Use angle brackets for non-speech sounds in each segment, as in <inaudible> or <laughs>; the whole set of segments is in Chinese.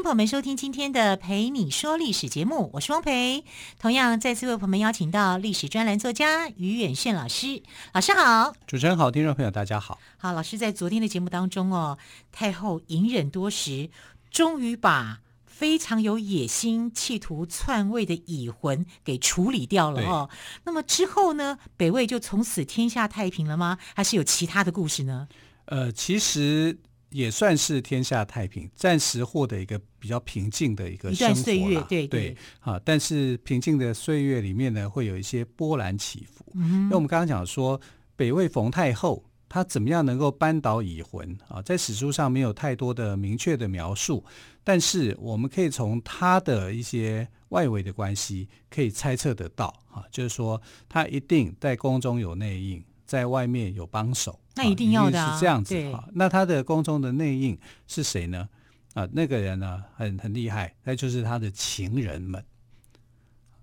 迎朋友们收听今天的《陪你说历史》节目，我是汪培。同样再次为朋友们邀请到历史专栏作家于远炫老师，老师好。主持人好，听众朋友大家好。好，老师在昨天的节目当中哦，太后隐忍多时，终于把非常有野心、企图篡位的乙浑给处理掉了哦。那么之后呢，北魏就从此天下太平了吗？还是有其他的故事呢？呃，其实。也算是天下太平，暂时获得一个比较平静的一个生活，一段岁月，对对，对啊。但是平静的岁月里面呢，会有一些波澜起伏。嗯，那我们刚刚讲说，北魏冯太后她怎么样能够扳倒乙浑啊？在史书上没有太多的明确的描述，但是我们可以从她的一些外围的关系可以猜测得到啊，就是说她一定在宫中有内应。在外面有帮手，那一定要的、啊、是这样子哈。那他的宫中的内应是谁呢？啊，那个人呢，很很厉害，那就是他的情人们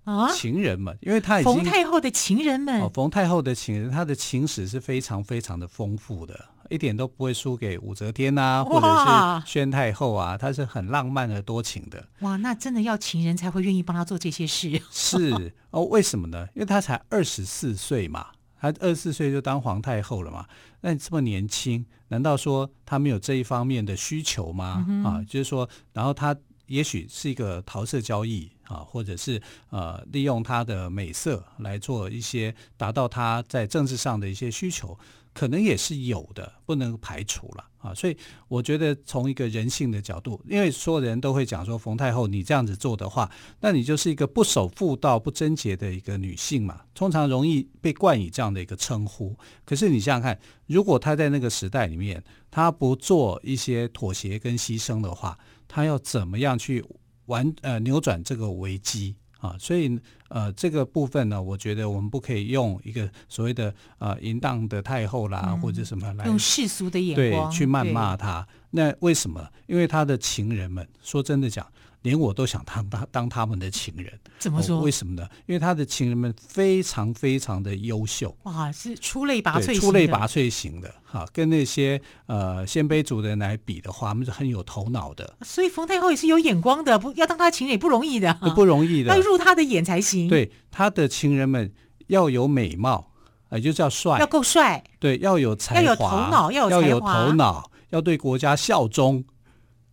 啊，情人们，因为他已经冯太后的情人们，哦，冯太后的情人，他的情史是非常非常的丰富的，一点都不会输给武则天啊，或者是宣太后啊，他是很浪漫而多情的。哇，那真的要情人才会愿意帮他做这些事？是哦，为什么呢？因为他才二十四岁嘛。他二十四岁就当皇太后了嘛？那你这么年轻，难道说他没有这一方面的需求吗？嗯、啊，就是说，然后他也许是一个桃色交易啊，或者是呃利用他的美色来做一些达到他在政治上的一些需求。可能也是有的，不能排除了啊！所以我觉得从一个人性的角度，因为所有人都会讲说，冯太后你这样子做的话，那你就是一个不守妇道、不贞洁的一个女性嘛，通常容易被冠以这样的一个称呼。可是你想想看，如果她在那个时代里面，她不做一些妥协跟牺牲的话，她要怎么样去完呃扭转这个危机？啊，所以呃，这个部分呢，我觉得我们不可以用一个所谓的呃淫荡的太后啦，嗯、或者什么来用世俗的眼光对去谩骂她。那为什么？因为他的情人们，说真的讲。连我都想当他当他们的情人，怎么说？哦，为什么呢？因为他的情人们非常非常的优秀，哇，是出类拔萃，出类拔萃型的哈。跟那些呃鲜卑族的人来比的话，他们是很有头脑的。所以冯太后也是有眼光的，不要当他情人也不容易的，不容易的，要入他的眼才行。对，他的情人们要有美貌，也就叫帅，要够帅，对，要有才华，要有头脑，要有要有头脑，要对国家效忠。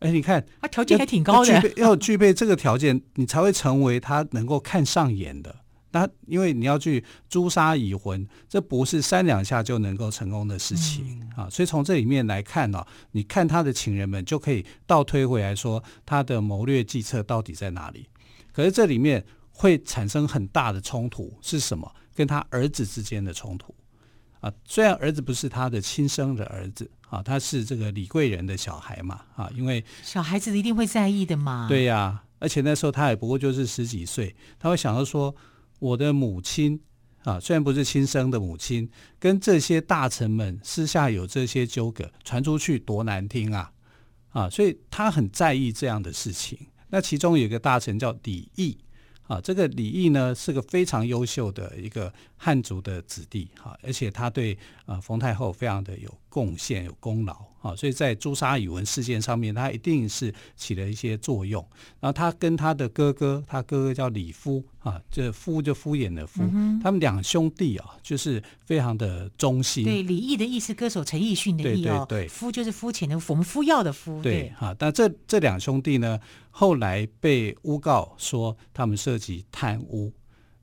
哎，你看，他条件还挺高的，要具备，要具备这个条件，你才会成为他能够看上眼的。那因为你要去诛杀已婚，这不是三两下就能够成功的事情、嗯、啊。所以从这里面来看呢、哦，你看他的情人们就可以倒推回来说，他的谋略计策到底在哪里？可是这里面会产生很大的冲突，是什么？跟他儿子之间的冲突。啊，虽然儿子不是他的亲生的儿子啊，他是这个李贵人的小孩嘛啊，因为小孩子一定会在意的嘛。对呀、啊，而且那时候他也不过就是十几岁，他会想到说，我的母亲啊，虽然不是亲生的母亲，跟这些大臣们私下有这些纠葛，传出去多难听啊啊，所以他很在意这样的事情。那其中有一个大臣叫李毅。啊，这个李毅呢是个非常优秀的一个汉族的子弟哈，而且他对呃冯太后非常的有贡献、有功劳。啊，所以在朱砂语文事件上面，他一定是起了一些作用。然后他跟他的哥哥，他哥哥叫李夫啊，这夫就敷衍的夫，嗯、他们两兄弟啊，就是非常的忠心。对，李毅的意思，歌手陈奕迅的毅哦，对对对，敷就是肤浅的，我们敷药的敷。对，哈，但这这两兄弟呢，后来被诬告说他们涉及贪污。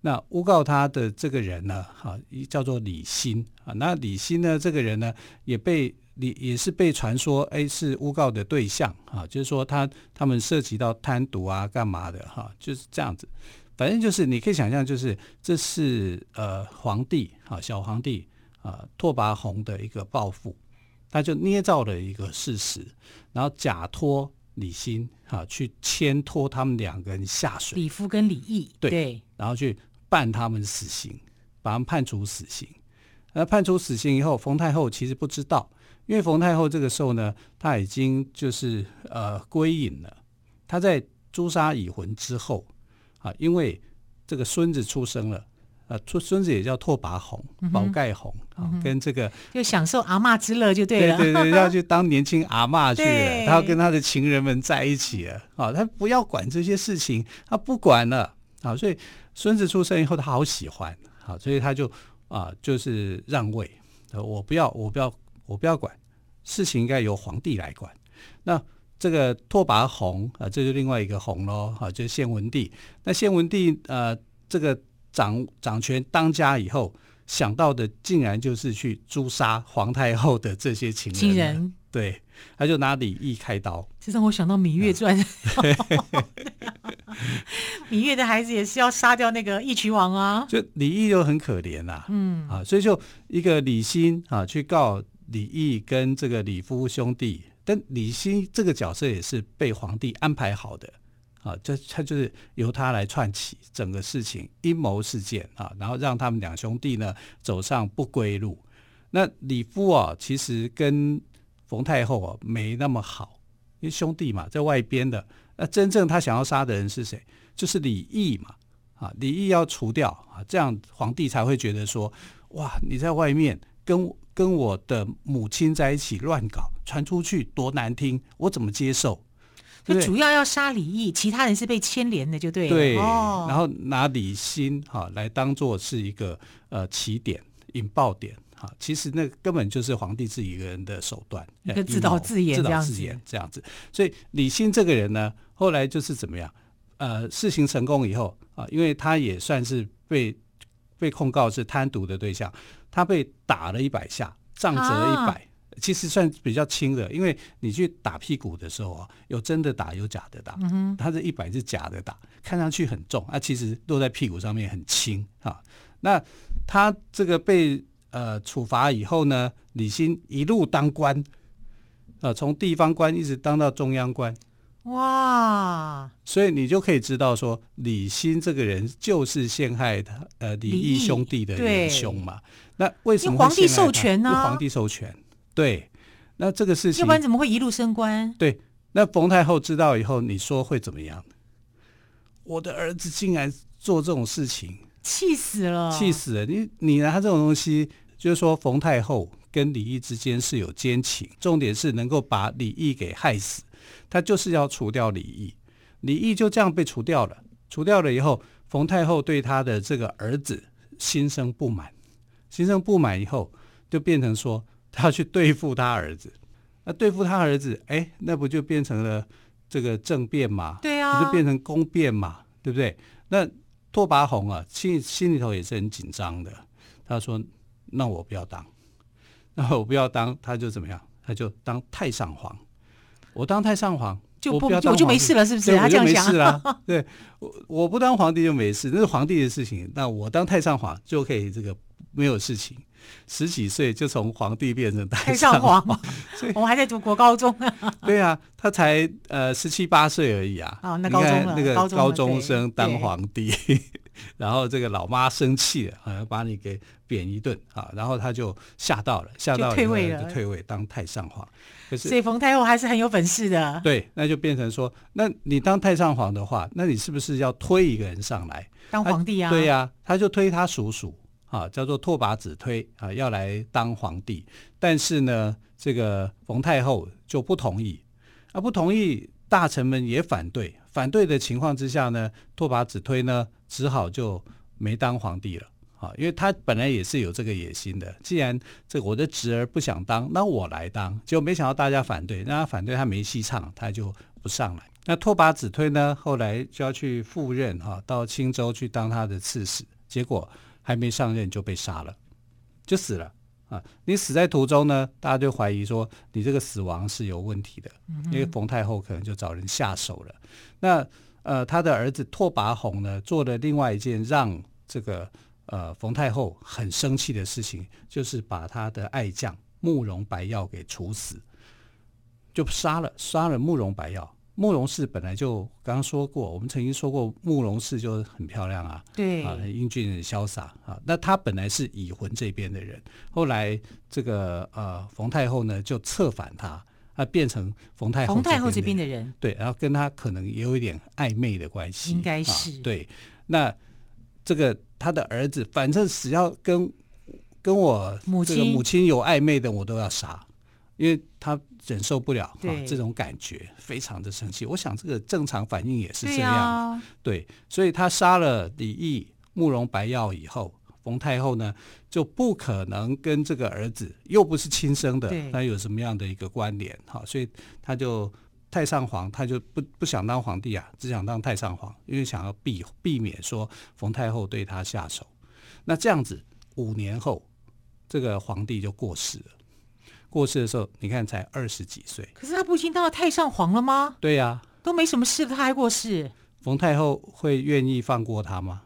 那诬告他的这个人呢，哈，叫做李欣啊。那李欣呢，这个人呢，也被。你也是被传说，哎，是诬告的对象啊，就是说他他们涉及到贪渎啊，干嘛的哈、啊，就是这样子。反正就是你可以想象，就是这是呃皇帝啊，小皇帝啊，拓跋宏的一个报复，他就捏造了一个事实，然后假托李欣啊去牵拖他们两个人下水，李夫跟李毅，对，对，然后去办他们死刑。把他们判处死刑。那判处死刑以后，冯太后其实不知道，因为冯太后这个时候呢，她已经就是呃归隐了。她在诛杀已魂之后啊，因为这个孙子出生了。啊，孙孙子也叫拓跋宏、宝盖宏啊，跟这个就享受阿嬷之乐就对了，对对对，<laughs> 要去当年轻阿嬷去了，他要跟他的情人们在一起了啊，他不要管这些事情，他不管了啊，所以孙子出生以后，他好喜欢啊，所以他就啊，就是让位，我不要，我不要，我不要管事情，应该由皇帝来管。那这个拓跋宏啊，这就另外一个宏喽，啊，就是献文帝。那献文帝呃，这个。掌掌权当家以后，想到的竟然就是去诛杀皇太后的这些情人。情人对，他就拿李毅开刀。这让我想到《芈月传》嗯。<laughs> 芈月的孩子也是要杀掉那个义渠王啊。就李毅就很可怜啊，嗯啊，所以就一个李欣啊去告李义跟这个李夫兄弟，但李欣这个角色也是被皇帝安排好的。啊，这他就是由他来串起整个事情阴谋事件啊，然后让他们两兄弟呢走上不归路。那李夫啊，其实跟冯太后啊没那么好，因为兄弟嘛，在外边的。那真正他想要杀的人是谁？就是李义嘛。啊，李义要除掉啊，这样皇帝才会觉得说，哇，你在外面跟跟我的母亲在一起乱搞，传出去多难听，我怎么接受？就主要要杀李义，其他人是被牵连的，就对了。对，哦、然后拿李欣哈来当做是一个呃起点、引爆点哈。其实那根本就是皇帝自己一个人的手段，一个自导自演这样子。自导自演这样子。所以李欣这个人呢，后来就是怎么样？呃，事情成功以后啊，因为他也算是被被控告是贪渎的对象，他被打了一百下，杖责一百。啊其实算比较轻的，因为你去打屁股的时候啊，有真的打，有假的打。嗯，他这一百是假的打，看上去很重，啊，其实落在屁股上面很轻啊。那他这个被呃处罚以后呢，李欣一路当官，呃，从地方官一直当到中央官。哇！所以你就可以知道说，李欣这个人就是陷害他呃李义兄弟的元凶嘛。那为什么皇帝授权呢？皇帝授权。对，那这个事情，要不然怎么会一路升官？对，那冯太后知道以后，你说会怎么样？我的儿子竟然做这种事情，气死了，气死了！你你拿这种东西，就是说冯太后跟李毅之间是有奸情，重点是能够把李毅给害死，他就是要除掉李毅，李毅就这样被除掉了。除掉了以后，冯太后对他的这个儿子心生不满，心生不满以后，就变成说。他要去对付他儿子，那对付他儿子，哎，那不就变成了这个政变嘛？对啊，不就变成宫变嘛？对不对？那拓跋宏啊，心心里头也是很紧张的。他说：“那我不要当，<laughs> 那我不要当，他就怎么样？他就当太上皇。我当太上皇，就不我就没事了，是不是？他就没事了。对，我 <laughs> 我不当皇帝就没事，那是皇帝的事情。那我当太上皇就可以这个没有事情。”十几岁就从皇帝变成太上皇，<laughs> 所以我们还在读国高中啊。<laughs> 对啊，他才呃十七八岁而已啊。哦，那高中了，那个高中生当皇帝，然后这个老妈生气了，好像把你给贬一顿啊，然后他就吓到了，吓到了退位了，就退位当太上皇。可是，所以冯太后还是很有本事的。对，那就变成说，那你当太上皇的话，那你是不是要推一个人上来当皇帝啊？对呀，他就推他叔叔。啊，叫做拓跋子推啊，要来当皇帝，但是呢，这个冯太后就不同意，啊，不同意，大臣们也反对，反对的情况之下呢，拓跋子推呢，只好就没当皇帝了，啊，因为他本来也是有这个野心的，既然这我的侄儿不想当，那我来当，结果没想到大家反对，那他反对他没戏唱，他就不上来。那拓跋子推呢，后来就要去赴任啊，到青州去当他的刺史，结果。还没上任就被杀了，就死了啊！你死在途中呢，大家就怀疑说你这个死亡是有问题的，因为冯太后可能就找人下手了。那呃，他的儿子拓跋宏呢，做了另外一件让这个呃冯太后很生气的事情，就是把他的爱将慕容白药给处死，就杀了杀了慕容白曜。慕容氏本来就刚刚说过，我们曾经说过慕容氏就很漂亮啊，对啊，很英俊很潇洒啊。那他本来是已婚这边的人，后来这个呃冯太后呢就策反他，他变成冯太后冯太后这边的人，对，然后跟他可能也有一点暧昧的关系，应该是、啊、对。那这个他的儿子，反正只要跟跟我这个母亲有暧昧的，我都要杀。因为他忍受不了啊这种感觉，非常的生气。我想这个正常反应也是这样，对，啊、对，所以他杀了李毅、慕容白药以后，冯太后呢就不可能跟这个儿子又不是亲生的，那有什么样的一个关联？哈，所以他就太上皇，他就不不想当皇帝啊，只想当太上皇，因为想要避避免说冯太后对他下手。那这样子五年后，这个皇帝就过世了。过世的时候，你看才二十几岁。可是他不已经当了太上皇了吗？对呀、啊，都没什么事了，他还过世。冯太后会愿意放过他吗？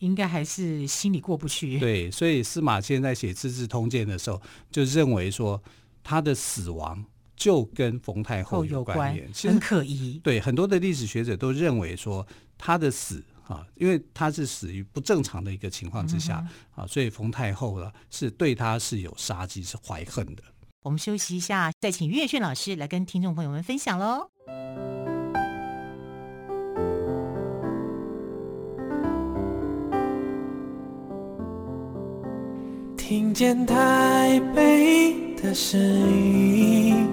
应该还是心里过不去。对，所以司马迁在写《资治通鉴》的时候，就认为说他的死亡就跟冯太后有关联，很可疑。对，很多的历史学者都认为说他的死啊，因为他是死于不正常的一个情况之下、嗯、啊，所以冯太后呢是对他是有杀机，是怀恨的。我们休息一下，再请岳轩老师来跟听众朋友们分享喽。听见台北的声音，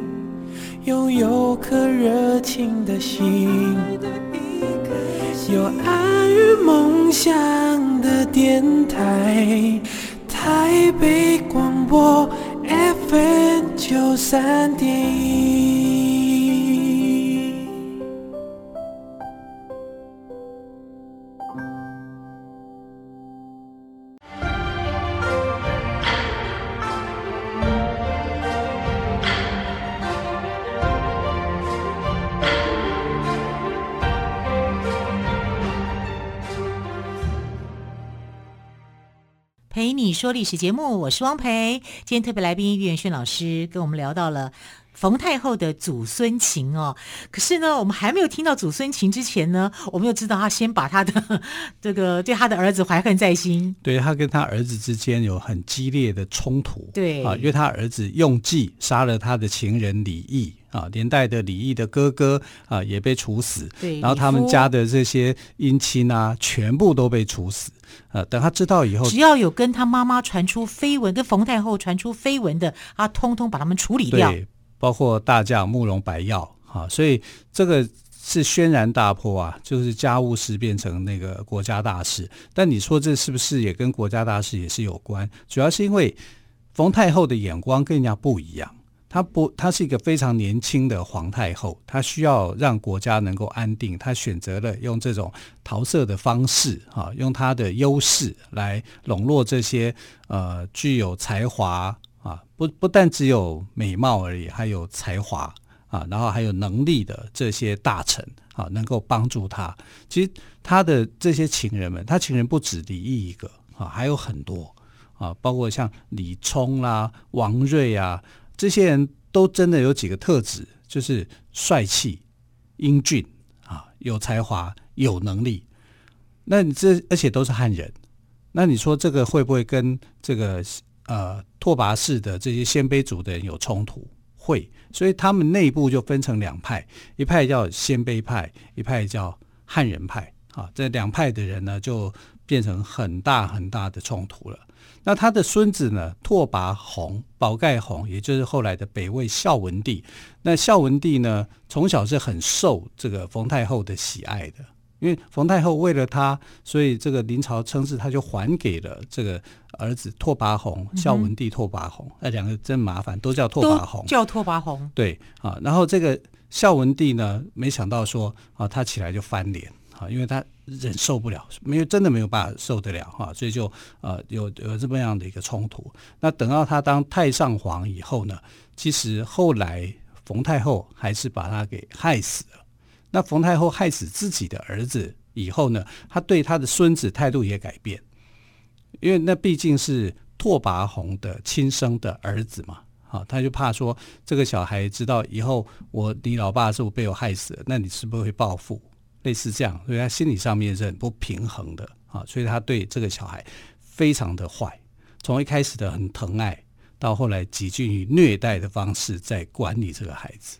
拥有颗热情的心，有爱与梦想的电台，台北广播。九三点一。你说历史节目，我是汪培。今天特别来宾岳元轩老师跟我们聊到了冯太后的祖孙情哦。可是呢，我们还没有听到祖孙情之前呢，我们又知道他先把他的 <laughs> 这个对他的儿子怀恨在心。对，他跟他儿子之间有很激烈的冲突。对啊，因为他儿子用计杀了他的情人李毅啊，连带的李毅的哥哥啊也被处死。对，然后他们家的这些姻亲啊，全部都被处死。呃，等他知道以后，只要有跟他妈妈传出绯闻，跟冯太后传出绯闻的，他通通把他们处理掉。对，包括大将慕容白药啊，所以这个是轩然大波啊，就是家务事变成那个国家大事。但你说这是不是也跟国家大事也是有关？主要是因为冯太后的眼光跟人家不一样。她不，她是一个非常年轻的皇太后，她需要让国家能够安定，她选择了用这种桃色的方式，哈，用她的优势来笼络这些呃具有才华啊，不不但只有美貌而已，还有才华啊，然后还有能力的这些大臣啊，能够帮助他。其实他的这些情人们，他情人不止李义一个啊，还有很多啊，包括像李冲啦、王睿啊。这些人都真的有几个特质，就是帅气、英俊啊，有才华、有能力。那你这而且都是汉人，那你说这个会不会跟这个呃拓跋氏的这些鲜卑族的人有冲突？会，所以他们内部就分成两派，一派叫鲜卑派，一派叫汉人派啊。这两派的人呢，就变成很大很大的冲突了。那他的孙子呢？拓跋宏、宝盖宏，也就是后来的北魏孝文帝。那孝文帝呢，从小是很受这个冯太后的喜爱的，因为冯太后为了他，所以这个临朝称制他就还给了这个儿子拓跋宏。孝文帝拓跋宏，那、嗯、两个真麻烦，都叫拓跋宏，叫拓跋宏。对啊，然后这个孝文帝呢，没想到说啊，他起来就翻脸啊，因为他。忍受不了，没有真的没有办法受得了哈，所以就呃有有这么样的一个冲突。那等到他当太上皇以后呢，其实后来冯太后还是把他给害死了。那冯太后害死自己的儿子以后呢，他对他的孙子态度也改变，因为那毕竟是拓跋宏的亲生的儿子嘛，啊，他就怕说这个小孩知道以后我你老爸是不是被我害死了，那你是不是会报复？类似这样，所以他心理上面是很不平衡的啊，所以他对这个小孩非常的坏，从一开始的很疼爱，到后来几近于虐待的方式在管理这个孩子。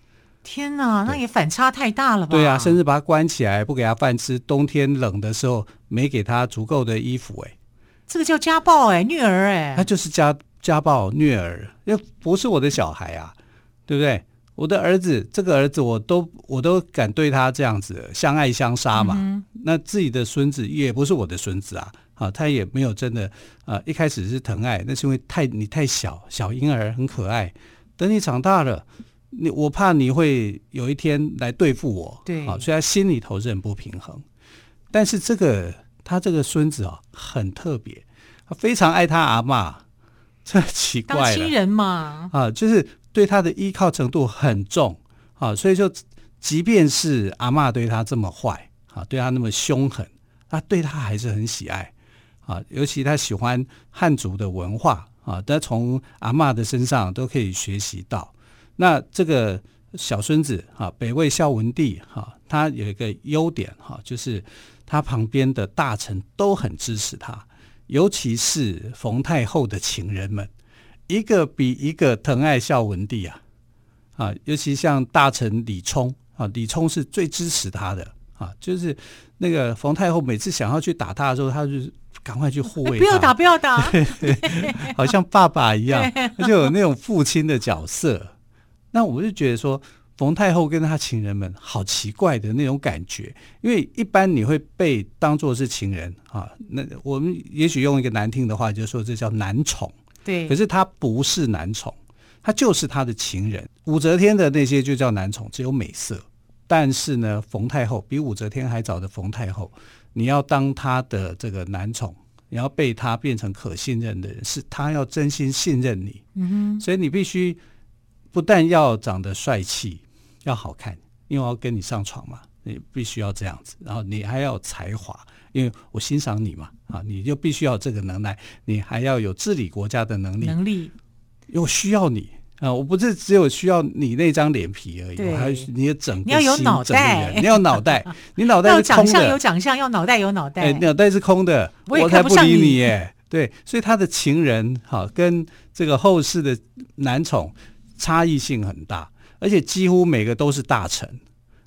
天哪，那也反差太大了吧？对啊，甚至把他关起来，不给他饭吃，冬天冷的时候没给他足够的衣服，哎，这个叫家暴哎，虐儿哎，他就是家家暴虐儿，又不是我的小孩啊，对不对？我的儿子，这个儿子我都我都敢对他这样子相爱相杀嘛。嗯、那自己的孙子也不是我的孙子啊，啊，他也没有真的啊，一开始是疼爱，那是因为太你太小，小婴儿很可爱。等你长大了，你我怕你会有一天来对付我，对，啊，所以他心里头是很不平衡。但是这个他这个孙子啊，很特别，他非常爱他阿嬷，<laughs> 这奇怪了，当亲人嘛，啊，就是。对他的依靠程度很重啊，所以就，即便是阿嬷对他这么坏啊，对他那么凶狠，他对他还是很喜爱啊。尤其他喜欢汉族的文化啊，他从阿嬷的身上都可以学习到。那这个小孙子啊，北魏孝文帝哈，他有一个优点哈，就是他旁边的大臣都很支持他，尤其是冯太后的情人们。一个比一个疼爱孝文帝啊，啊，尤其像大臣李冲啊，李冲是最支持他的啊，就是那个冯太后每次想要去打他的时候，他就赶快去护卫他，<laughs> 不要打，不要打，<laughs> 好像爸爸一样，<laughs> 就有那种父亲的角色。那我就觉得说，冯太后跟她情人们好奇怪的那种感觉，因为一般你会被当做是情人啊，那我们也许用一个难听的话，就是说这叫男宠。对，可是他不是男宠，他就是他的情人。武则天的那些就叫男宠，只有美色。但是呢，冯太后比武则天还早的冯太后，你要当她的这个男宠，你要被他变成可信任的人，是他要真心信任你。嗯哼，所以你必须不但要长得帅气，要好看，因为我要跟你上床嘛，你必须要这样子。然后你还要有才华。因为我欣赏你嘛，啊，你就必须要有这个能耐，你还要有治理国家的能力。能力，我需要你啊！我不是只有需要你那张脸皮而已，我还有你的整个你要有脑袋，你要脑袋，你脑袋是空的。要长相有长相，要脑袋有脑袋。哎，脑袋是空的，我才不理你耶。对，所以他的情人哈，跟这个后世的男宠差异性很大，而且几乎每个都是大臣。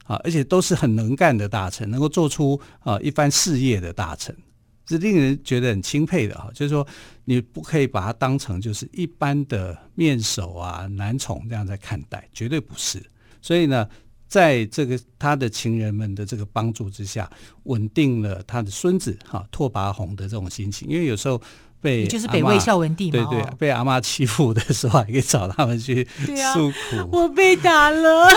啊，而且都是很能干的大臣，能够做出啊一番事业的大臣，是令人觉得很钦佩的哈。就是说，你不可以把他当成就是一般的面首啊、男宠这样在看待，绝对不是。所以呢，在这个他的情人们的这个帮助之下，稳定了他的孙子哈拓跋宏的这种心情，因为有时候。被就是北魏孝文帝嘛，对对，被阿妈欺负的时候，还可以找他们去诉苦。啊、我被打了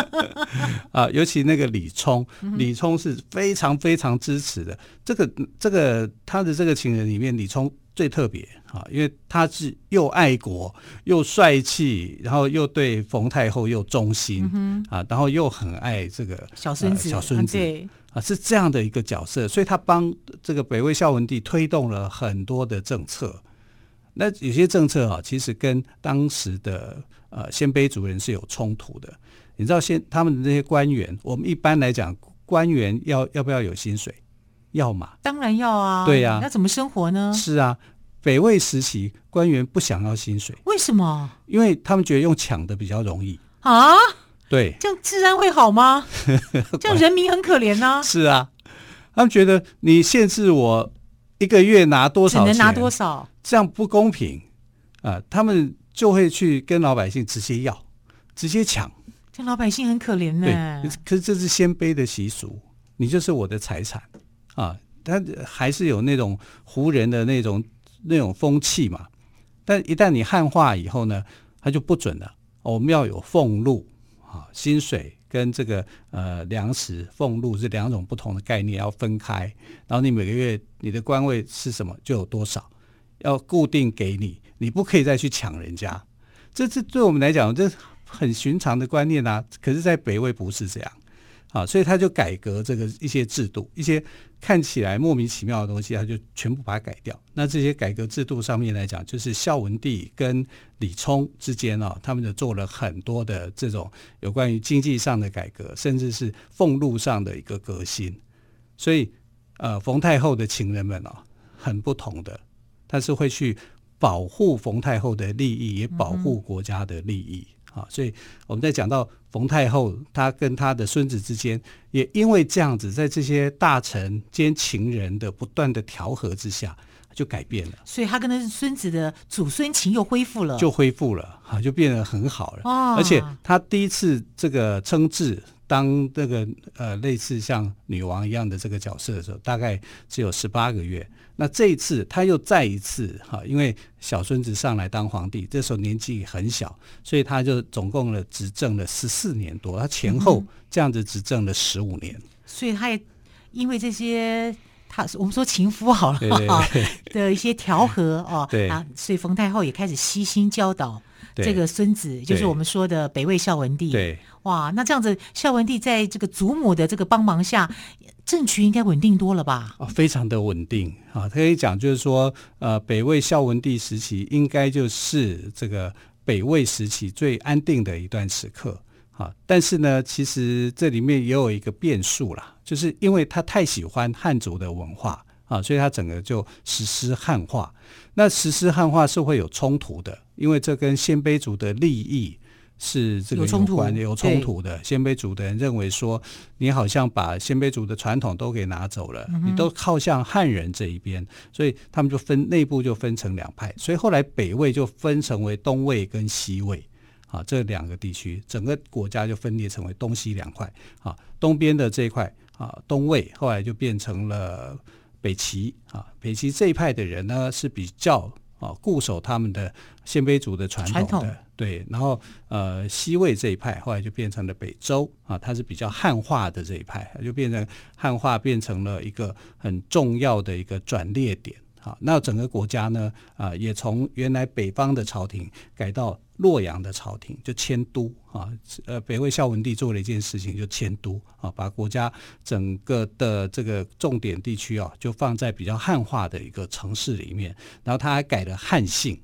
<laughs> 啊！尤其那个李冲，李冲是非常非常支持的。这个这个他的这个情人里面，李冲最特别啊，因为他是又爱国又帅气，然后又对冯太后又忠心、嗯、啊，然后又很爱这个小孙子，小孙子。对啊，是这样的一个角色，所以他帮这个北魏孝文帝推动了很多的政策。那有些政策啊，其实跟当时的呃鲜卑族人是有冲突的。你知道，现他们的那些官员，我们一般来讲，官员要要不要有薪水？要嘛？当然要啊。对呀、啊，那怎么生活呢？是啊，北魏时期官员不想要薪水，为什么？因为他们觉得用抢的比较容易啊。对，这样治安会好吗？<laughs> 这样人民很可怜呐、啊。是啊，他们觉得你限制我一个月拿多少钱，只能拿多少，这样不公平啊、呃！他们就会去跟老百姓直接要，直接抢。这老百姓很可怜呢。对，可是这是鲜卑的习俗，你就是我的财产啊！他还是有那种胡人的那种那种风气嘛。但一旦你汉化以后呢，他就不准了。我们要有俸禄。啊，薪水跟这个呃粮食俸禄这两种不同的概念，要分开。然后你每个月你的官位是什么，就有多少，要固定给你，你不可以再去抢人家。这这对我们来讲，这很寻常的观念啊。可是，在北魏不是这样啊，所以他就改革这个一些制度，一些看起来莫名其妙的东西，他就全部把它改掉。那这些改革制度上面来讲，就是孝文帝跟李聪之间啊，他们就做了很多的这种有关于经济上的改革，甚至是俸禄上的一个革新。所以，呃，冯太后的情人们啊，很不同的，他是会去保护冯太后的利益，也保护国家的利益。啊，所以我们在讲到冯太后，她跟她的孙子之间，也因为这样子，在这些大臣兼情人的不断的调和之下，就改变了。所以，他跟他孙子的祖孙情又恢复了，就恢复了，哈，就变得很好了。哦，而且他第一次这个称制。当这个呃类似像女王一样的这个角色的时候，大概只有十八个月。那这一次他又再一次哈，因为小孙子上来当皇帝，这时候年纪很小，所以他就总共了执政了十四年多。他前后这样子执政了十五年，嗯，所以他也因为这些他我们说情夫好了对对对 <laughs> 的一些调和哦，对啊，所以冯太后也开始悉心教导。这个孙子就是我们说的北魏孝文帝。对，哇，那这样子，孝文帝在这个祖母的这个帮忙下，政局应该稳定多了吧？哦，非常的稳定啊！可以讲，就是说，呃，北魏孝文帝时期应该就是这个北魏时期最安定的一段时刻啊。但是呢，其实这里面也有一个变数啦，就是因为他太喜欢汉族的文化啊，所以他整个就实施汉化。那实施汉化是会有冲突的。因为这跟鲜卑族的利益是这个有关有冲突的。鲜卑族的人认为说，你好像把鲜卑族的传统都给拿走了，你都靠向汉人这一边，所以他们就分内部就分成两派。所以后来北魏就分成为东魏跟西魏啊，这两个地区，整个国家就分裂成为东西两块啊。东边的这一块啊，东魏后来就变成了北齐啊。北齐这一派的人呢是比较。啊，固守他们的鲜卑族的传统的传统，对，然后呃，西魏这一派后来就变成了北周啊，它是比较汉化的这一派，就变成汉化，变成了一个很重要的一个转捩点。好，那整个国家呢，啊，也从原来北方的朝廷改到洛阳的朝廷，就迁都啊。呃，北魏孝文帝做了一件事情，就迁都啊，把国家整个的这个重点地区啊，就放在比较汉化的一个城市里面。然后他还改了汉姓，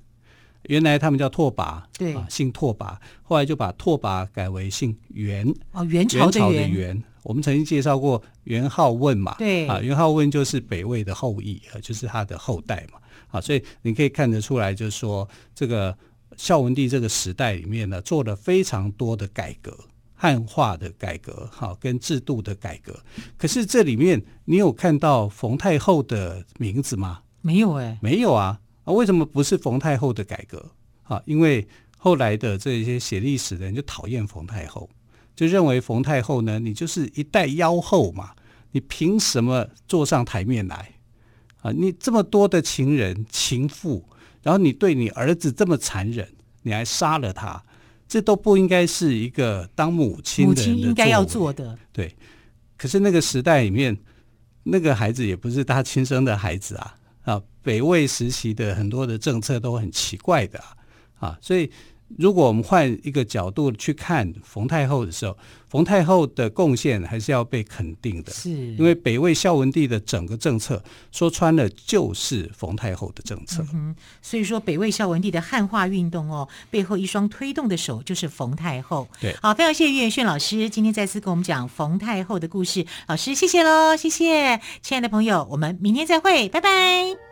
原来他们叫拓跋，对啊，姓拓跋，后来就把拓跋改为姓元，哦，元朝的元。我们曾经介绍过元好问嘛，对啊，元好问就是北魏的后裔，就是他的后代嘛，啊，所以你可以看得出来，就是说这个孝文帝这个时代里面呢，做了非常多的改革，汉化的改革，哈，跟制度的改革。可是这里面你有看到冯太后的名字吗？没有哎，没有啊，啊，为什么不是冯太后的改革？啊，因为后来的这些写历史的人就讨厌冯太后。就认为冯太后呢，你就是一代妖后嘛，你凭什么坐上台面来啊？你这么多的情人情妇，然后你对你儿子这么残忍，你还杀了他，这都不应该是一个当母亲的应该要做的。对，可是那个时代里面，那个孩子也不是他亲生的孩子啊啊！北魏时期的很多的政策都很奇怪的啊，啊所以。如果我们换一个角度去看冯太后的时候，冯太后的贡献还是要被肯定的，是因为北魏孝文帝的整个政策说穿了就是冯太后的政策。嗯，所以说北魏孝文帝的汉化运动哦，背后一双推动的手就是冯太后。对，好，非常谢谢岳炫老师今天再次跟我们讲冯太后的故事，老师谢谢喽，谢谢，亲爱的朋友，我们明天再会，拜拜。